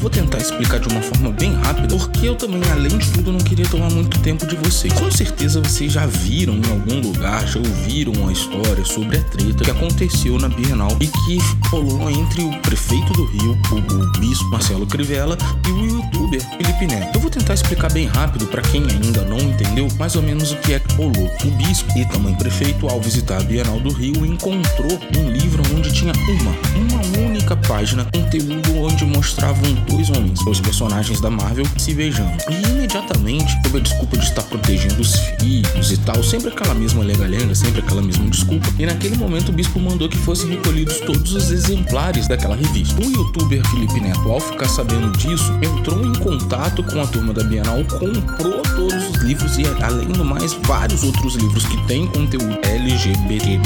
vou tentar explicar de uma forma bem rápida, porque eu também, além de tudo, não queria tomar muito tempo de vocês. Com certeza vocês já viram em algum lugar, já ouviram a história sobre a treta que aconteceu na Bienal e que rolou entre o prefeito do Rio, o, o bispo Marcelo Crivella, e o youtuber Felipe Neto. Eu vou tentar explicar bem rápido para quem ainda não entendeu mais ou menos o que é que rolou. O bispo e também prefeito, ao visitar a Bienal do Rio, encontrou um livro onde tinha uma, uma única página, conteúdo onde mostravam dois homens, os personagens da Marvel, se beijando. E imediatamente, sob a desculpa de estar protegendo os filhos e tal, sempre aquela mesma lenga-lenga, sempre aquela mesma desculpa. E naquele momento o bispo mandou que fossem recolhidos todos os exemplares daquela revista. O youtuber Felipe Neto, ao ficar sabendo disso, entrou em contato com a turma da Bienal, comprou todos os livros e, além do mais, vários outros livros que têm conteúdo LGBT+,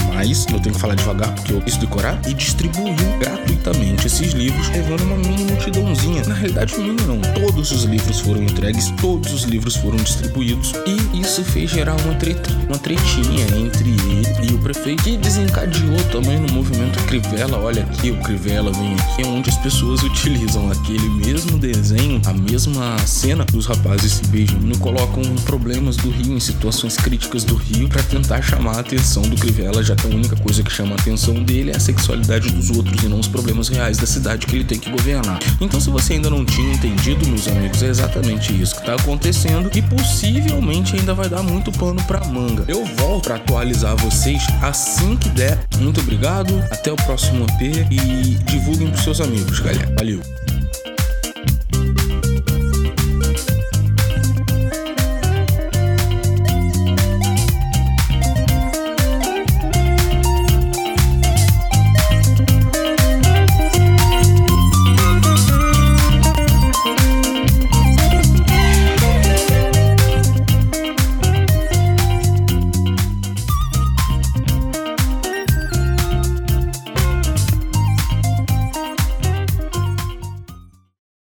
eu tenho que falar devagar porque eu quis decorar, e distribuiu gratuitamente esses livros, levando uma mini multidãozinha. Na realidade, mini não, todos os livros foram entregues, todos os livros foram distribuídos, e isso fez gerar uma, treta, uma tretinha entre ele e o prefeito, que desencadeou também no movimento Crivella, olha aqui, o Crivella vem aqui, onde as pessoas utilizam aquele mesmo desenho, a mesma cena dos rapazes se beijando, e colocam problemas do Rio em situações críticas do Rio para tentar chamar a atenção do Crivella, já que a única coisa que chama a atenção dele é a sexualidade dos outros e não os problemas reais da cidade que ele tem que governar. Então, se você ainda não tinha entendido, meus amigos, é exatamente isso que tá acontecendo e possivelmente ainda vai dar muito pano pra manga. Eu volto para atualizar vocês assim que der. Muito obrigado, até o próximo EP e divulguem pros seus amigos, galera. Valeu!